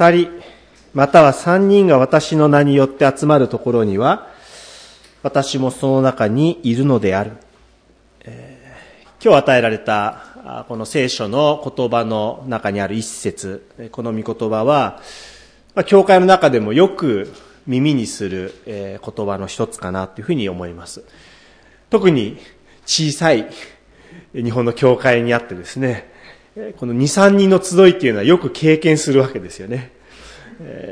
二人、または三人が私の名によって集まるところには、私もその中にいるのである。えー、今日与えられた、この聖書の言葉の中にある一節、この御言葉は、まあ、教会の中でもよく耳にする、えー、言葉の一つかなというふうに思います。特に小さい日本の教会にあってですね、この2、3人の集いっていうのはよく経験するわけですよね。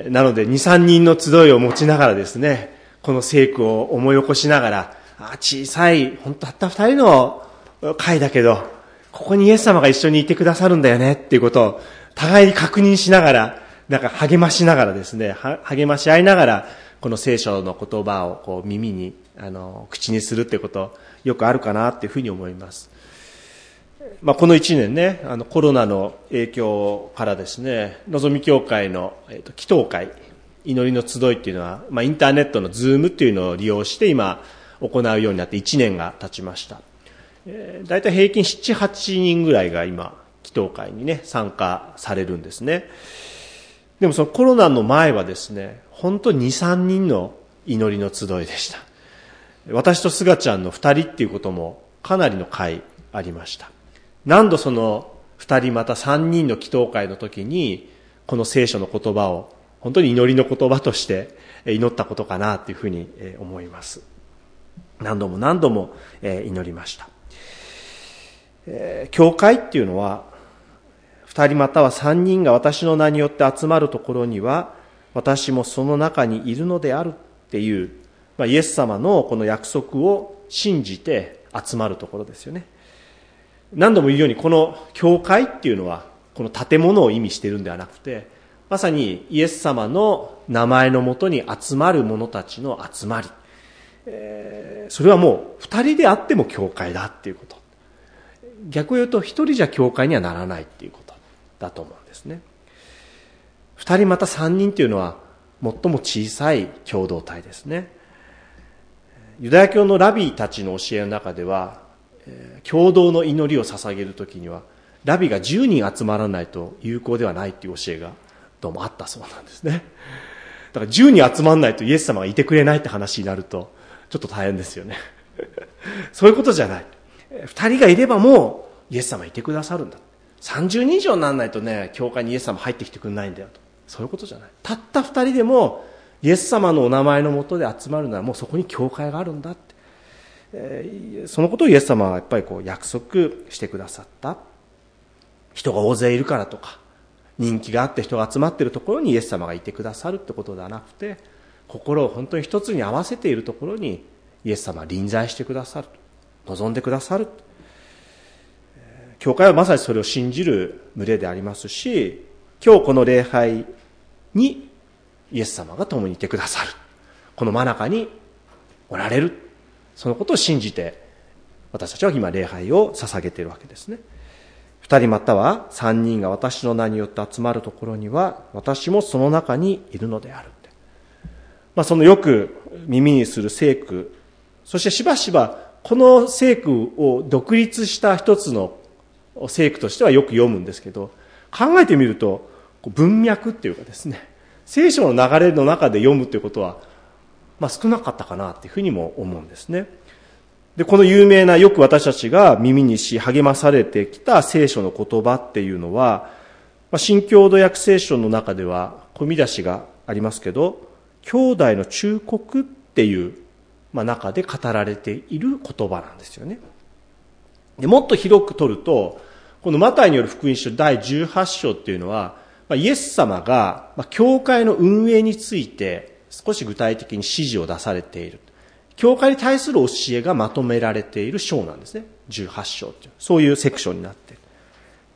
なので2、3人の集いを持ちながらですね、この聖句を思い起こしながら、あ小さい、本当たった2人の会だけど、ここにイエス様が一緒にいてくださるんだよねっていうことを互いに確認しながら、なんか励ましながらですね、励まし合いながら、この聖書の言葉をこう耳に、あの、口にするってこと、よくあるかなっていうふうに思います。まあ、この1年ね、あのコロナの影響からですね、のぞみ協会の、えーと、祈祷会、祈りの集いっていうのは、まあ、インターネットのズームっていうのを利用して今行うようになって1年が経ちました。えー、大体平均7、8人ぐらいが今、祈祷会にね、参加されるんですね。でもそのコロナの前はですね、本当に2、3人の祈りの集いでした。私とすがちゃんの2人っていうこともかなりの会ありました。何度その2人また3人の祈祷会の時に、この聖書の言葉を本当に祈りの言葉として祈ったことかなというふうに思います。何度も何度も祈りました。教会っていうのは二人または三人が私の名によって集まるところには、私もその中にいるのであるっていう、まあ、イエス様のこの約束を信じて集まるところですよね。何度も言うように、この教会っていうのは、この建物を意味してるんではなくて、まさにイエス様の名前のもとに集まる者たちの集まり。えー、それはもう二人であっても教会だっていうこと。逆を言うと一人じゃ教会にはならないっていうこと。だと思うんですね。二人また三人というのは最も小さい共同体ですね。ユダヤ教のラビーたちの教えの中では、共同の祈りを捧げるときには、ラビが10人集まらないと有効ではないという教えがどうもあったそうなんですね。だから10人集まらないとイエス様がいてくれないって話になると、ちょっと大変ですよね。そういうことじゃない。二人がいればもうイエス様いてくださるんだ。30人以上にならないとね、教会にイエス様入ってきてくれないんだよと。そういうことじゃない。たった二人でも、イエス様のお名前のもとで集まるならもうそこに教会があるんだって。そのことをイエス様はやっぱりこう約束してくださった。人が大勢いるからとか、人気があって人が集まっているところにイエス様がいてくださるってことではなくて、心を本当に一つに合わせているところにイエス様は臨在してくださる。望んでくださる。教会はまさにそれを信じる群れでありますし、今日この礼拝にイエス様が共にいてくださる。この真中におられる。そのことを信じて、私たちは今礼拝を捧げているわけですね。二人または三人が私の名によって集まるところには、私もその中にいるのである。まあ、そのよく耳にする聖句、そしてしばしばこの聖句を独立した一つの聖句としてはよく読むんですけど、考えてみると、文脈っていうかですね、聖書の流れの中で読むということは、まあ、少なかったかなっていうふうにも思うんですね。で、この有名な、よく私たちが耳にし励まされてきた聖書の言葉っていうのは、まあ、新共同訳聖書の中では、込み出しがありますけど、兄弟の忠告っていう、まあ、中で語られている言葉なんですよね。でもっと広く取ると、このマタイによる福音書第18章っていうのは、まあイエス様が、まあ教会の運営について少し具体的に指示を出されている。教会に対する教えがまとめられている章なんですね。18章っていう。そういうセクションになっている。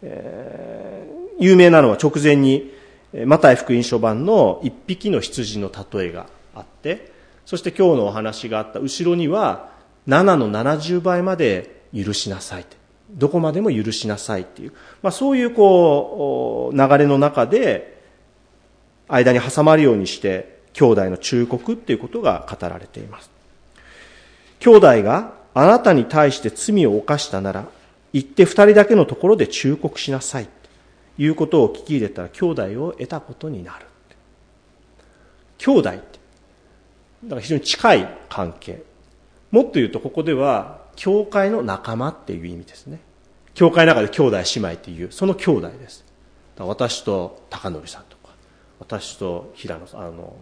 えー、有名なのは直前に、マタイ福音書版の一匹の羊の例えがあって、そして今日のお話があった後ろには、7の70倍まで許しなさいって。どこまでも許しなさいっていう、まあ、そういうこう、流れの中で、間に挟まるようにして、兄弟の忠告っていうことが語られています。兄弟があなたに対して罪を犯したなら、行って二人だけのところで忠告しなさい。いうことを聞き入れたら兄弟を得たことになる。兄弟って、だから非常に近い関係。もっと言うとここでは、教会の仲間っていう意味ですね。教会の中で兄弟姉妹っていう、その兄弟です。私と高則さんとか、私と平野さん、あの、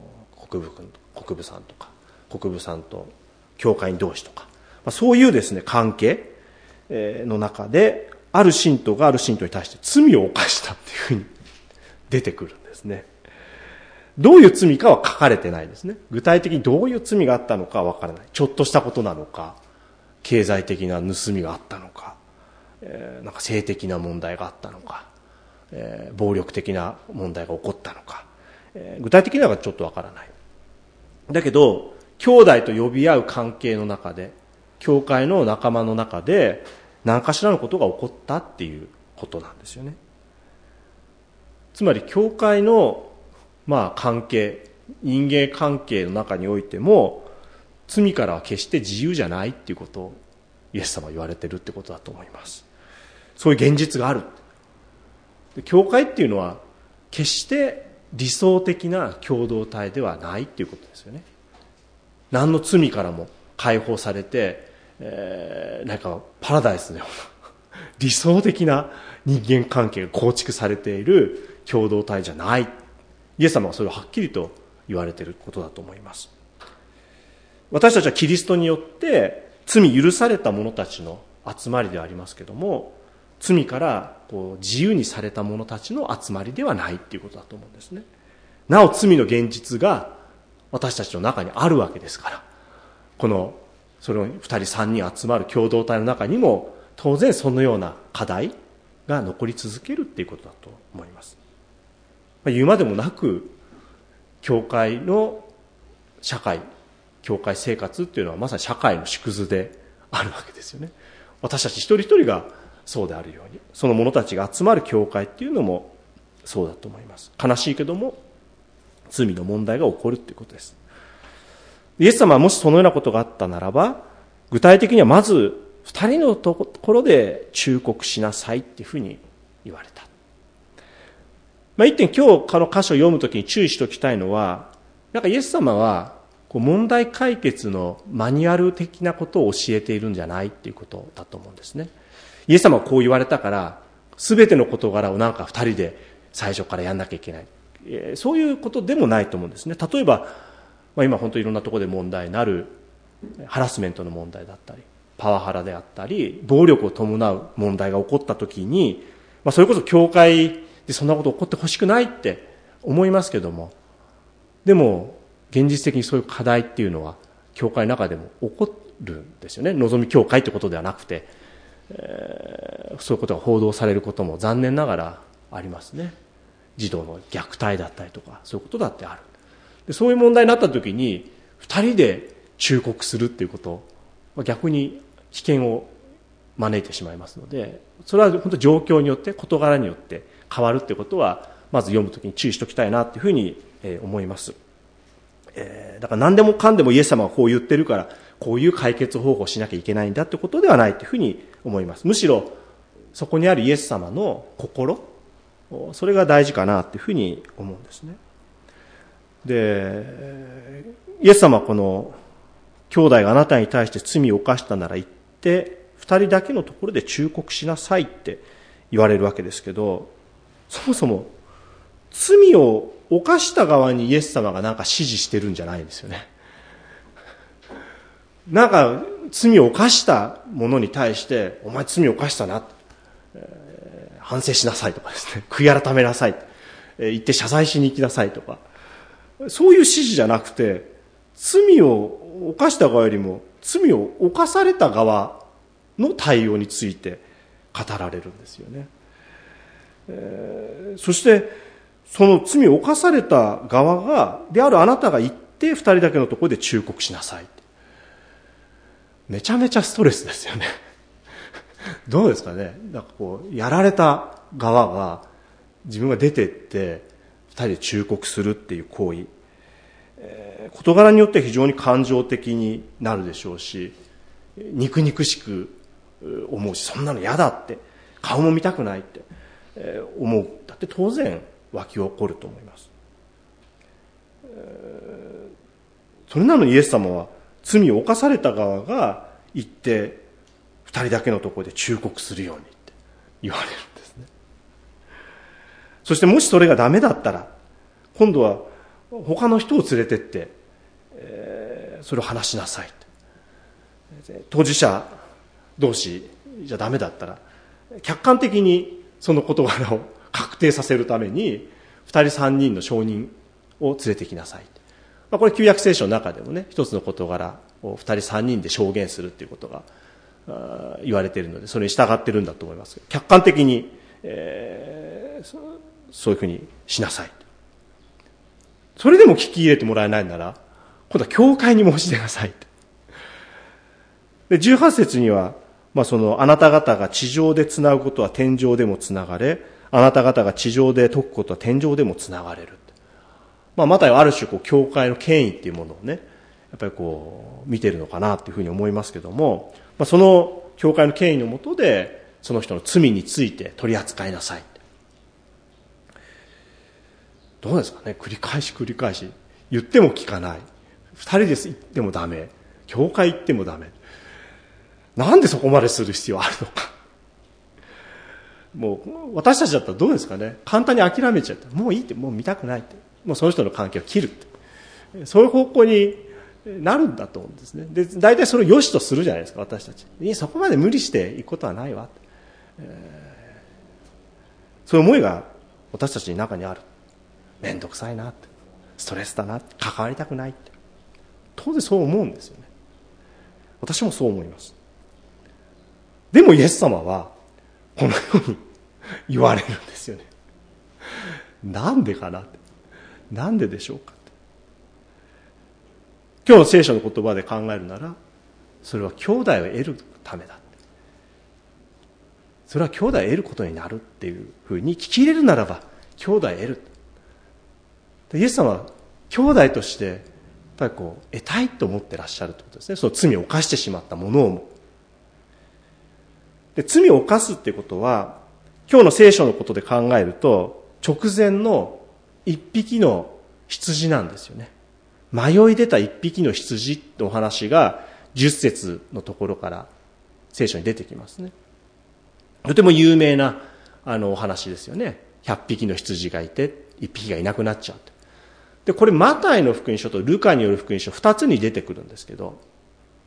国分、国分さんとか、国分さんと教会同士とか、まあ、そういうですね、関係の中で、ある信徒がある信徒に対して罪を犯したっていうふうに出てくるんですね。どういう罪かは書かれてないですね。具体的にどういう罪があったのかはわからない。ちょっとしたことなのか、経済的な盗みがあったのか、えー、なんか性的な問題があったのか、えー、暴力的な問題が起こったのか、えー、具体的にはちょっとわからない。だけど、兄弟と呼び合う関係の中で、教会の仲間の中で、何かしらのことが起こったっていうことなんですよね。つまり、教会の、まあ、関係、人間関係の中においても、罪からは決して自由じゃないっていうことを、イエス様は言われてるってことだと思います。そういう現実がある。教会っていうのは、決して理想的な共同体ではないっていうことですよね。何の罪からも解放されて、えー、なんかパラダイスのような 理想的な人間関係が構築されている共同体じゃない。イエス様はそれをはっきりと言われていることだと思います。私たちはキリストによって罪許された者たちの集まりではありますけども、罪からこう自由にされた者たちの集まりではないっていうことだと思うんですね。なお罪の現実が私たちの中にあるわけですから、この、それを二人三人集まる共同体の中にも、当然そのような課題が残り続けるっていうことだと思います。言うまでもなく、教会の社会、教会生活っていうのはまさに社会の縮図であるわけですよね。私たち一人一人がそうであるように、その者たちが集まる教会っていうのもそうだと思います。悲しいけども、罪の問題が起こるということです。イエス様はもしそのようなことがあったならば、具体的にはまず二人のところで忠告しなさいっていうふうに言われた。まあ、一点今日この箇所を読むときに注意しておきたいのは、なんかイエス様はこう問題解決のマニュアル的なことを教えているんじゃないっていうことだと思うんですね。イエス様はこう言われたから、すべての事柄をなんか二人で最初からやんなきゃいけない。そういうことでもないと思うんですね。例えば、まあ、今本当いろんなところで問題になるハラスメントの問題だったり、パワハラであったり、暴力を伴う問題が起こった時に、まあ、それこそ教会でそんなこと起こってほしくないって思いますけども、でも、現実的にそういう課題っていうのは、教会の中でも起こるんですよね。望み教会ってことではなくて、えー、そういうことが報道されることも残念ながらありますね。児童の虐待だったりとか、そういうことだってある。でそういう問題になった時に、二人で忠告するっていうこと逆に危険を招いてしまいますので、それは本当状況によって、事柄によって変わるってことは、まず読むときに注意しておきたいなっていうふうに思います。えー、だから何でもかんでもイエス様がこう言ってるから、こういう解決方法をしなきゃいけないんだってことではないというふうに思います。むしろ、そこにあるイエス様の心、それが大事かなっていうふうに思うんですね。で、イエス様はこの、兄弟があなたに対して罪を犯したなら行って、二人だけのところで忠告しなさいって言われるわけですけど、そもそも罪を犯した側にイエス様がなんか指示してるんじゃないんですよね。なんか罪を犯した者に対して、お前罪を犯したな。反省しなさいとかですね、悔い改めなさい、え言って謝罪しに行きなさいとか、そういう指示じゃなくて、罪を犯した側よりも、罪を犯された側の対応について語られるんですよね。えー、そして、その罪を犯された側が、であるあなたが行って二人だけのところで忠告しなさい。めちゃめちゃストレスですよね。どうですかねなんかこう、やられた側が自分が出てって二人で忠告するっていう行為、えー、事柄によっては非常に感情的になるでしょうし、肉肉しく思うし、そんなの嫌だって、顔も見たくないって思うだって当然湧き起こると思います。それなのにイエス様は罪を犯された側が行って二人だけのところで忠告するようにって言われるんですね。そしてもしそれがダメだったら、今度は他の人を連れてって、えー、それを話しなさい当事者同士じゃダメだったら、客観的にその事柄を確定させるために、二人三人の証人を連れてきなさい。まあ、これ旧約聖書の中でもね、一つの事柄を二人三人で証言するっていうことが言われているので、それに従ってるんだと思います。客観的に、えー、そういうふうにしなさい。それでも聞き入れてもらえないなら、今度は教会に申し出なさい。で、18節には、まあその、あなた方が地上で繋ぐことは天上でも繋がれ、あなた方が地上で解くことは天上でも繋がれる。まあ、またある種、こう、教会の権威っていうものをね、やっぱりこう、見てるのかなっていうふうに思いますけども、まあ、その教会の権威のもとで、その人の罪について取り扱いなさい。どうですかね？繰り返し繰り返し。言っても聞かない。二人です言ってもダメ。教会行ってもダメ。なんでそこまでする必要あるのか。もう、私たちだったらどうですかね？簡単に諦めちゃって。もういいって、もう見たくないって。もうその人の関係を切るって。そういう方向になるんだと思うんですね。で、大体それを良しとするじゃないですか、私たち。そこまで無理していくことはないわ。えー、そういう思いが私たちの中にある。めんどくさいなって。ストレスだなって。関わりたくないって。当然そう思うんですよね。私もそう思います。でもイエス様は、このように言われるんですよね。なんでかなって。なんででしょうか？今日の聖書の言葉で考えるなら、それは兄弟を得るためだ。それは兄弟を得ることになるっていうふうに聞き入れるならば、兄弟を得る。イエス様は兄弟として、やっぱりこう、得たいと思ってらっしゃるということですね。その罪を犯してしまったものをも。で、罪を犯すってことは、今日の聖書のことで考えると、直前の一匹の羊なんですよね。迷い出た一匹の羊のお話が十節のところから聖書に出てきますね。とても有名なあのお話ですよね。百匹の羊がいて、一匹がいなくなっちゃうで、これマタイの福音書とルカによる福音書二つに出てくるんですけど、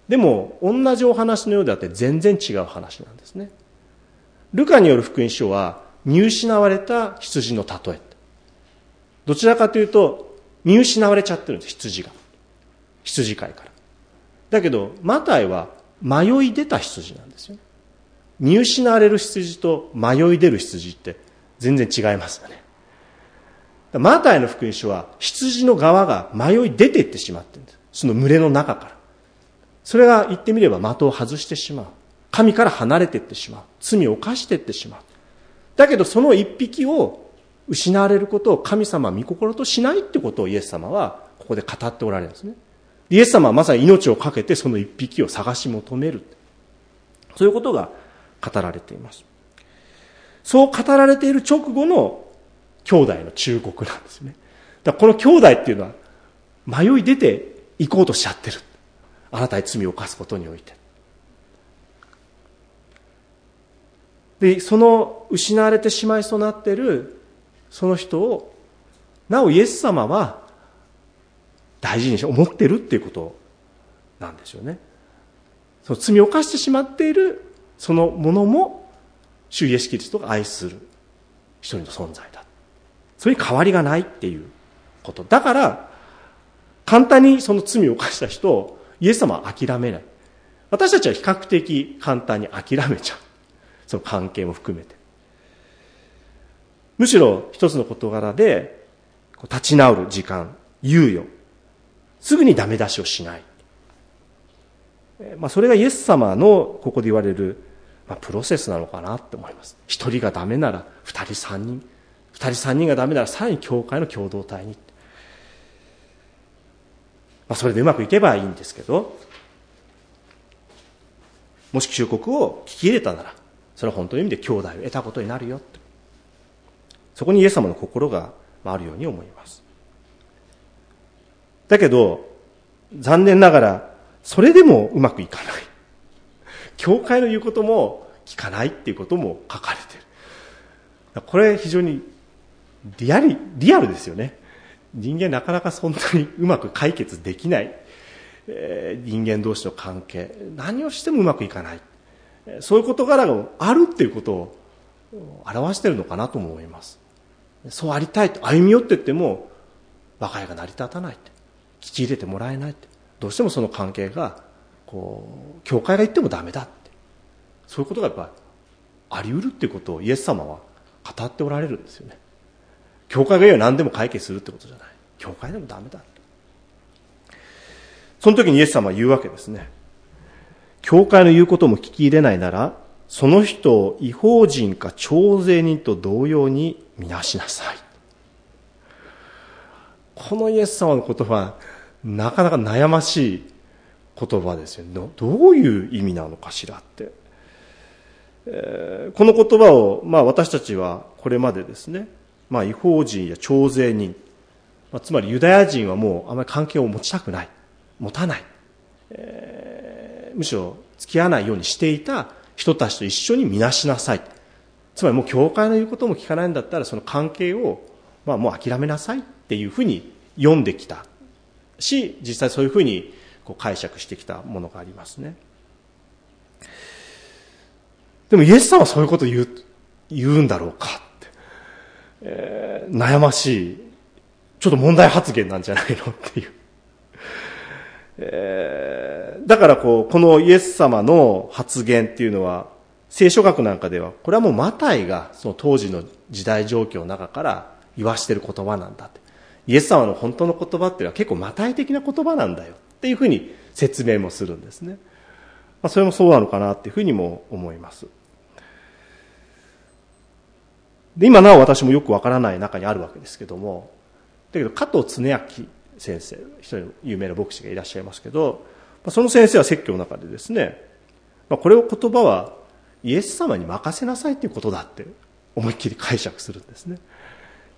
でも同じお話のようであって全然違う話なんですね。ルカによる福音書は見失われた羊の例え。どちらかというと見失われちゃってるんです、羊が。羊飼いから。だけど、マタイは迷い出た羊なんですよ。見失われる羊と迷い出る羊って全然違いますよね。マタイの福音書は羊の側が迷い出ていってしまってるんです。その群れの中から。それが言ってみれば的を外してしまう。神から離れていってしまう。罪を犯していってしまう。だけどその一匹を失われることを神様は御心としないってことをイエス様はここで語っておられるんですね。イエス様はまさに命を懸けてその一匹を探し求める。そういうことが語られています。そう語られている直後の兄弟の忠告なんですね。だこの兄弟っていうのは迷い出て行こうとしちゃってる。あなたに罪を犯すことにおいて。で、その失われてしまいそうなっているその人を、なおイエス様は大事にし思ってるっていうことなんですよね。その罪を犯してしまっているそのものも、主イエスキリストが愛する一人の存在だ。それに変わりがないっていうこと。だから、簡単にその罪を犯した人をイエス様は諦めない。私たちは比較的簡単に諦めちゃう。その関係も含めて。むしろ一つの事柄で立ち直る時間、猶予、すぐにダメ出しをしない。まあ、それがイエス様のここで言われる、まあ、プロセスなのかなって思います。一人がダメなら二人三人、二人三人がダメならさらに教会の共同体に。まあ、それでうまくいけばいいんですけど、もし忠告を聞き入れたなら、それは本当の意味で兄弟を得たことになるよって。そこにイエス様の心があるように思います。だけど、残念ながら、それでもうまくいかない。教会の言うことも聞かないっていうことも書かれてる。これ非常にリアリ、リアルですよね。人間なかなかそんなにうまく解決できない、人間同士の関係。何をしてもうまくいかない。そういう事柄があるっていうことを表しているのかなとも思います。そうありたいと歩み寄っていっても和解が成り立たないって。聞き入れてもらえないって。どうしてもその関係が、こう、教会が言ってもダメだって。そういうことがやっぱりあり得るっていうことをイエス様は語っておられるんですよね。教会が言えば何でも解決するってことじゃない。教会でもダメだ。その時にイエス様は言うわけですね。教会の言うことも聞き入れないなら、その人を違法人か徴税人と同様にみなしなさい。このイエス様の言葉、なかなか悩ましい言葉ですよね。どういう意味なのかしらって。えー、この言葉を、まあ私たちはこれまでですね、まあ違法人や徴税人、まあ、つまりユダヤ人はもうあまり関係を持ちたくない、持たない、えー、むしろ付き合わないようにしていた人たちと一緒にみなしなさい。つまりもう教会の言うことも聞かないんだったらその関係を、まあもう諦めなさいっていうふうに読んできたし、実際そういうふうにこう解釈してきたものがありますね。でもイエス様はそういうこと言う、言うんだろうかって、えー、悩ましい、ちょっと問題発言なんじゃないのっていう。えー、だからこう、このイエス様の発言っていうのは、聖書学なんかでは、これはもうマタイがその当時の時代状況の中から言わしてる言葉なんだって。イエス様の本当の言葉っていうのは結構マタイ的な言葉なんだよっていうふうに説明もするんですね。まあ、それもそうなのかなっていうふうにも思います。で、今なお私もよくわからない中にあるわけですけども、だけど加藤恒明先生、一人の有名な牧師がいらっしゃいますけど、その先生は説教の中でですね、まあ、これを言葉はイエス様に任せなさいということだって思いっきり解釈するんですね。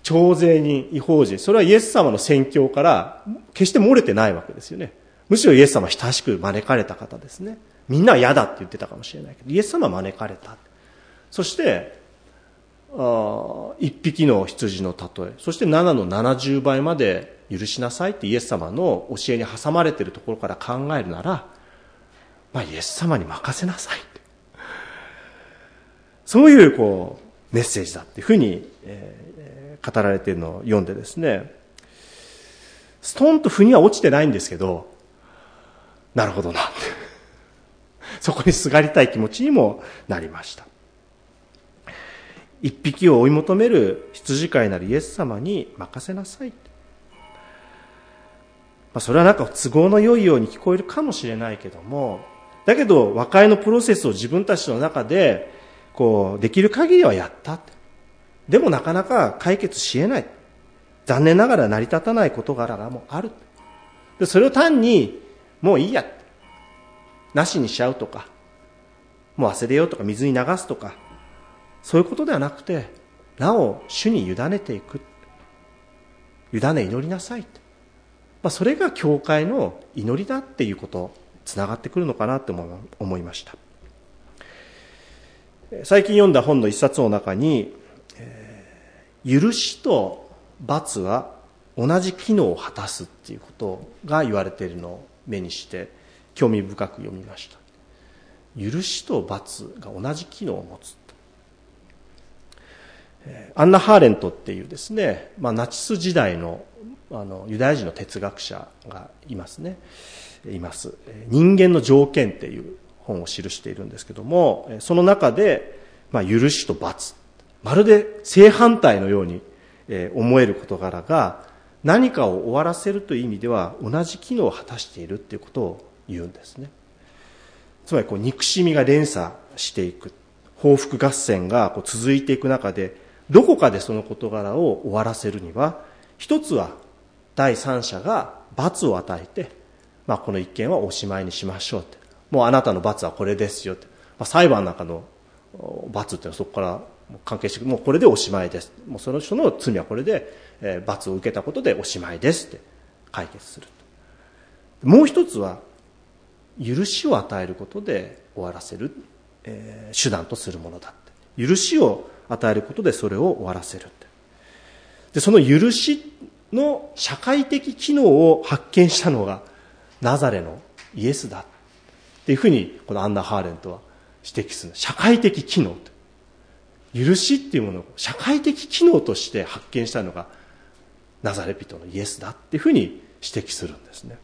徴税人、違法人、それはイエス様の宣教から決して漏れてないわけですよね。むしろイエス様親しく招かれた方ですね。みんなは嫌だって言ってたかもしれないけど、イエス様は招かれた。そして、あ一匹の羊の例え、そして7の70倍まで許しなさいってイエス様の教えに挟まれているところから考えるなら、まあ、イエス様に任せなさい。そういう、こう、メッセージだっていうふうに、え語られているのを読んでですね、ストンと腑には落ちてないんですけど、なるほどなって。そこにすがりたい気持ちにもなりました。一匹を追い求める羊飼いなるイエス様に任せなさい。まあ、それはなんか都合の良いように聞こえるかもしれないけども、だけど和解のプロセスを自分たちの中で、こう、できる限りはやったって。でもなかなか解決し得ない。残念ながら成り立たない事柄もある。で、それを単に、もういいや。なしにしちゃうとか、もう忘れようとか、水に流すとか、そういうことではなくて、なお主に委ねていく。委ね祈りなさい。まあ、それが教会の祈りだっていうこと、つながってくるのかなと思いました。最近読んだ本の一冊の中に、許しと罰は同じ機能を果たすっていうことが言われているのを目にして興味深く読みました許しと罰が同じ機能を持つアンナ・ハーレントっていうですね、まあ、ナチス時代のあのユダヤ人の哲学者がいますね。います。人間の条件っていう本を記しているんですけどもその中で、まあ、許しと罰。まるで正反対のように思える事柄が何かを終わらせるという意味では同じ機能を果たしているということを言うんですね。つまりこう憎しみが連鎖していく。報復合戦がこう続いていく中でどこかでその事柄を終わらせるには一つは第三者が罰を与えて、まあ、この一件はおしまいにしましょうって。もうあなたの罰はこれですよって、まあ、裁判の中の罰っていうのはそこから関係してもうこれでおしまいです。もうその人の罪はこれで、罰を受けたことでおしまいですって解決するもう一つは許しを与えることで終わらせる、えー、手段とするものだって。許しを与えることでそれを終わらせるって。でその許しの社会的機能を発見したのがナザレのイエスだっていうふうにこのアンナ・ハーレントは指摘する。社会的機能許しっていうものを社会的機能として発見したのがナザレ人のイエスだっていうふうに指摘するんですね。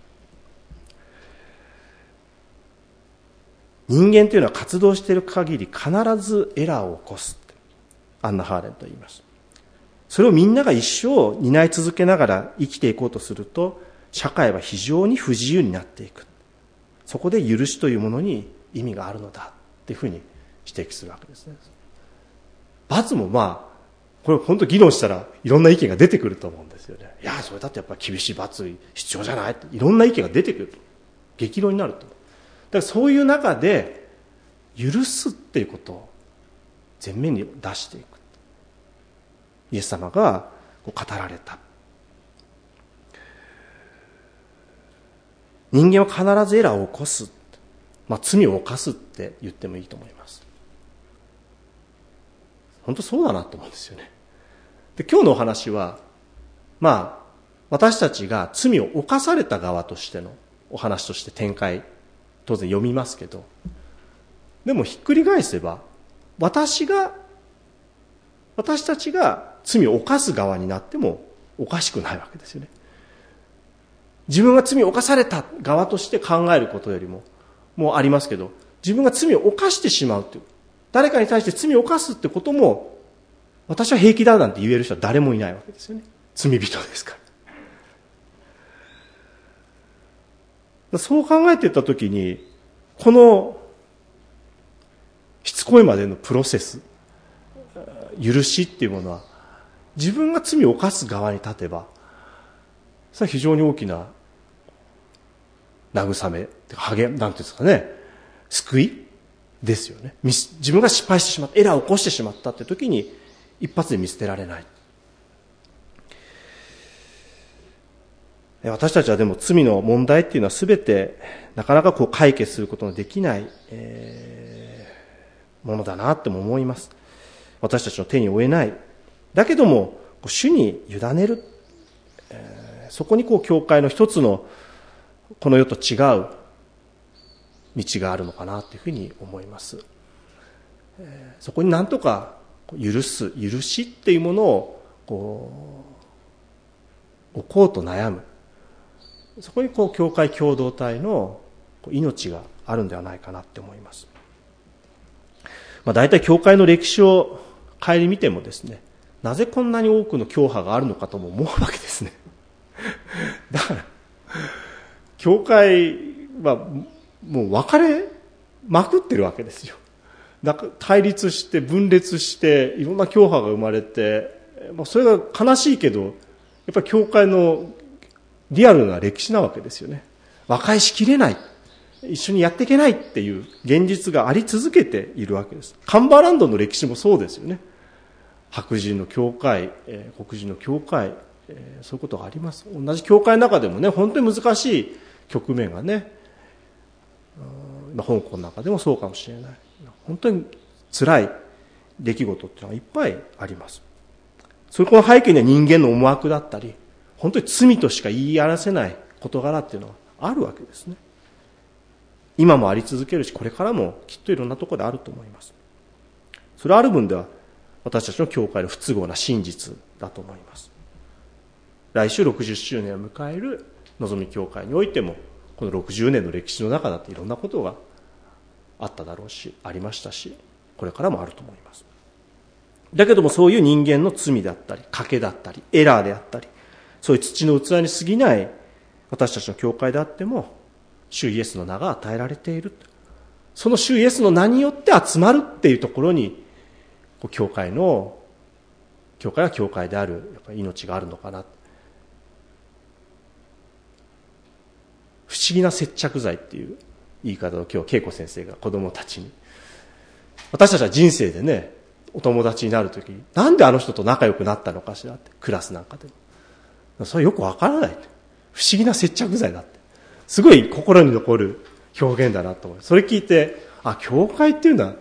人間というのは活動している限り必ずエラーを起こすアンナ・ハーレンと言います。それをみんなが一生担い続けながら生きていこうとすると社会は非常に不自由になっていく。そこで許しというものに意味があるのだっていうふうに指摘するわけですね。罰もまあこれ本当議論したらいろんな意見が出てくると思うんですよね。いやそれだってやっぱ厳しい罰必要じゃないって。いろんな意見が出てくる激論になると。だからそういう中で許すっていうことを前面に出していく。イエス様が語られた。人間は必ずエラーを起こす、まあ、罪を犯すって言ってもいいと思います。本当そうだなと思うんですよね。で今日のお話はまあ私たちが罪を犯された側としてのお話として展開当然読みますけどでもひっくり返せば私が私たちが罪を犯す側になってもおかしくないわけですよね。自分が罪を犯された側として考えることよりももうありますけど自分が罪を犯してしまうという誰かに対して罪を犯すってことも私は平気だなんて言える人は誰もいないわけですよね。罪人ですから。そう考えていったときにこのしつこいまでのプロセス許しっていうものは自分が罪を犯す側に立てばそれは非常に大きな慰め励なんていうんですかね救いですよね。自分が失敗してしまったエラーを起こしてしまったって時に一発で見捨てられない。私たちはでも罪の問題っていうのは全てなかなかこう解決することのできない、えー、ものだなっても思います。私たちの手に負えない。だけども主に委ねる、そこにこう教会の一つのこの世と違う。道があるのかなというふうに思います、そこになんとか許す。許しっていうものをこう置こうと悩む。そこにこう教会共同体の命があるんではないかなって思います、まあ、大体教会の歴史を顧みてもですねなぜこんなに多くの教派があるのかとも思うわけですね。だから教会はもう分かれまくってるわけですよ。だから対立して分裂していろんな教派が生まれて、まあ、それが悲しいけどやっぱり教会のリアルな歴史なわけですよね。和解しきれない一緒にやっていけないっていう現実があり続けているわけです。カンバーランドの歴史もそうですよね。白人の教会、えー、黒人の教会、えー、そういうことがあります。同じ教会の中でもね本当に難しい局面がね、まあ、香港の中でもそうかもしれない。本当に辛い出来事っていうのがいっぱいあります。それこの背景には人間の思惑だったり本当に罪としか言い表せない事柄っていうのはあるわけですね。今もあり続けるしこれからもきっといろんなところであると思います。それはある分では私たちの教会の不都合な真実だと思います。来週60周年を迎える望み教会においてもこの60年の歴史の中だっていろんなことがあっただろうしありましたしこれからもあると思います。だけどもそういう人間の罪だったり賭けだったりエラーであったりそういう土の器に過ぎない私たちの教会であっても主イエスの名が与えられている。その主イエスの名によって集まるっていうところに教会の教会は教会であるやっぱり命があるのかな不思議な接着剤っていう言い方を今日恵子先生が子供たちに私たちは人生でねお友達になるときに、なんであの人と仲良くなったのかしらって、クラスなんかでも。それよくわからない。不思議な接着剤だって。すごい心に残る表現だなと思う。それ聞いて、あ、教会っていうのは、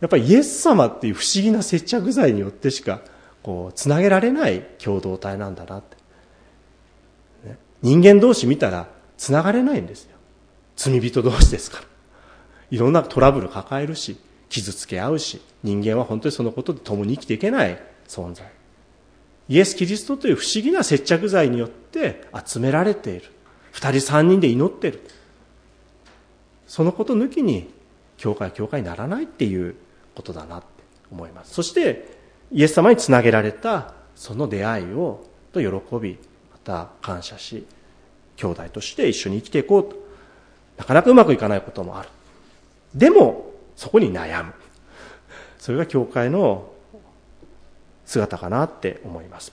やっぱりイエス様っていう不思議な接着剤によってしか、こう、つなげられない共同体なんだなって。ね、人間同士見たら、つながれないんですよ。罪人同士ですから。いろんなトラブル抱えるし、傷つけ合うし、人間は本当にそのことで共に生きていけない存在。イエス・キリストという不思議な接着剤によって集められている。二人三人で祈ってる。そのこと抜きに、教会は教会にならないっていうことだなって思います。そして、イエス様につなげられたその出会いをと喜び、また感謝し、兄弟として一緒に生きていこうと。なかなかうまくいかないこともある。でも、そこに悩む。それが教会の姿かなって思います。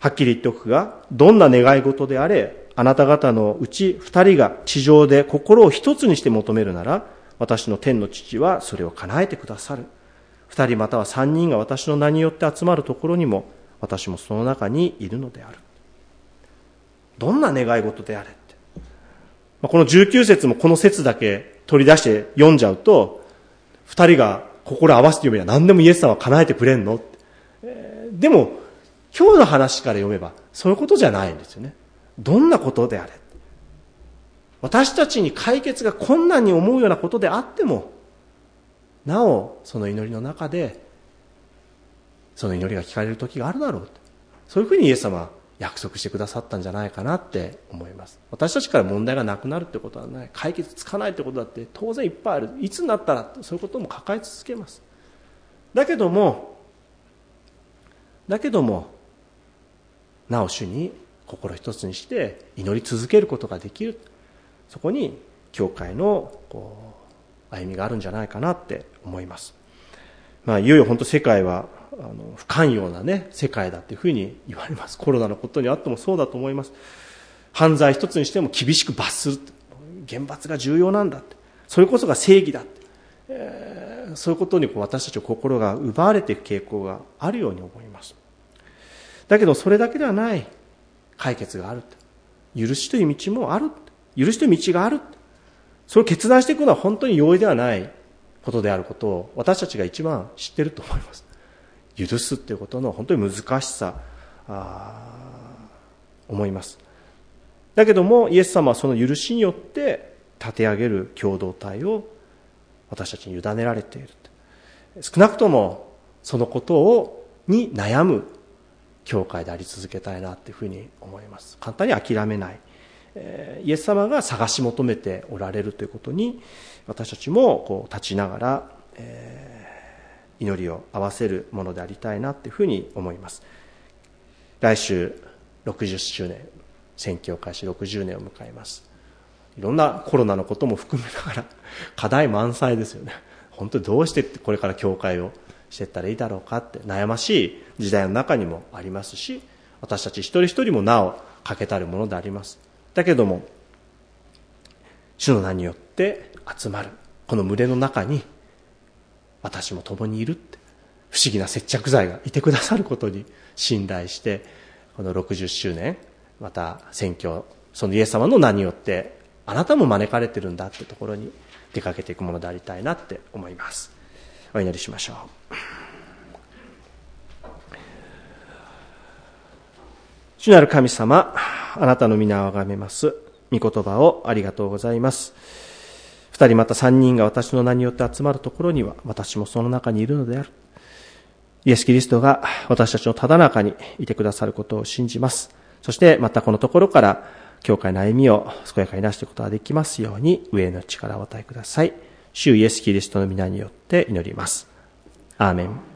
はっきり言っておくが、どんな願い事であれ、あなた方のうち二人が地上で心を一つにして求めるなら、私の天の父はそれを叶えてくださる。二人または三人が私の名によって集まるところにも、私もその中にいるのである。どんな願い事であれって。この19節もこの説だけ取り出して読んじゃうと、二人が心合わせて読めば何でもイエス様は叶えてくれんのでも、今日の話から読めば、そういうことじゃないんですよね。どんなことであれ。私たちに解決が困難に思うようなことであっても、なお、その祈りの中で、その祈りが聞かれる時があるだろう。そういうふうにイエス様は約束してくださったんじゃないかなって思います。私たちから問題がなくなるってことはない。解決つかないってことだって当然いっぱいある。いつになったらそういうことも抱え続けます。だけども、だけども、なお主に心一つにして祈り続けることができる。そこに教会のこう歩みがあるんじゃないかなって思います。まあ、いよいよ本当世界はあの不寛容なね、世界だっていうふうに言われます。コロナのことにあってもそうだと思います。犯罪一つにしても厳しく罰する。厳罰が重要なんだって。それこそが正義だって。え、そういうことにこう私たちの心が奪われていく傾向があるように思います。だけどそれだけではない解決がある。許しという道もある。許しという道がある。それを決断していくのは本当に容易ではないことであることを私たちが一番知ってると思います。許すっていうことの本当に難しさ、思います。だけども、イエス様はその許しによって立て上げる共同体を私たちに委ねられている。少なくともそのことをに悩む教会であり続けたいなっていうふうに思います。簡単に諦めない。イエス様が探し求めておられるということに私たちもこう立ちながら、えー、祈りを合わせるものでありたいなっていうふうに思います。来週60周年宣教開始60年を迎えます。いろんなコロナのことも含めながら課題満載ですよね。本当にどうしてこれから教会をしていったらいいだろうかって悩ましい時代の中にもありますし私たち一人一人もなお欠けたるものであります。だけども主の名によって集まる。この群れの中に私も共にいるって不思議な接着剤がいてくださることに信頼してこの60周年また選挙そのイエス様の名によってあなたも招かれてるんだってところに出かけていくものでありたいなって思います。お祈りしましょう。主なる神様あなたの皆をあがめます。御言葉をありがとうございます。二人また三人が私の名によって集まるところには、私もその中にいるのである。イエス・キリストが私たちのただ中にいてくださることを信じます。そしてまたこのところから、教会の歩みを健やかになしていくことができますように、上の力をお与えください。主イエス・キリストの皆によって祈ります。アーメン。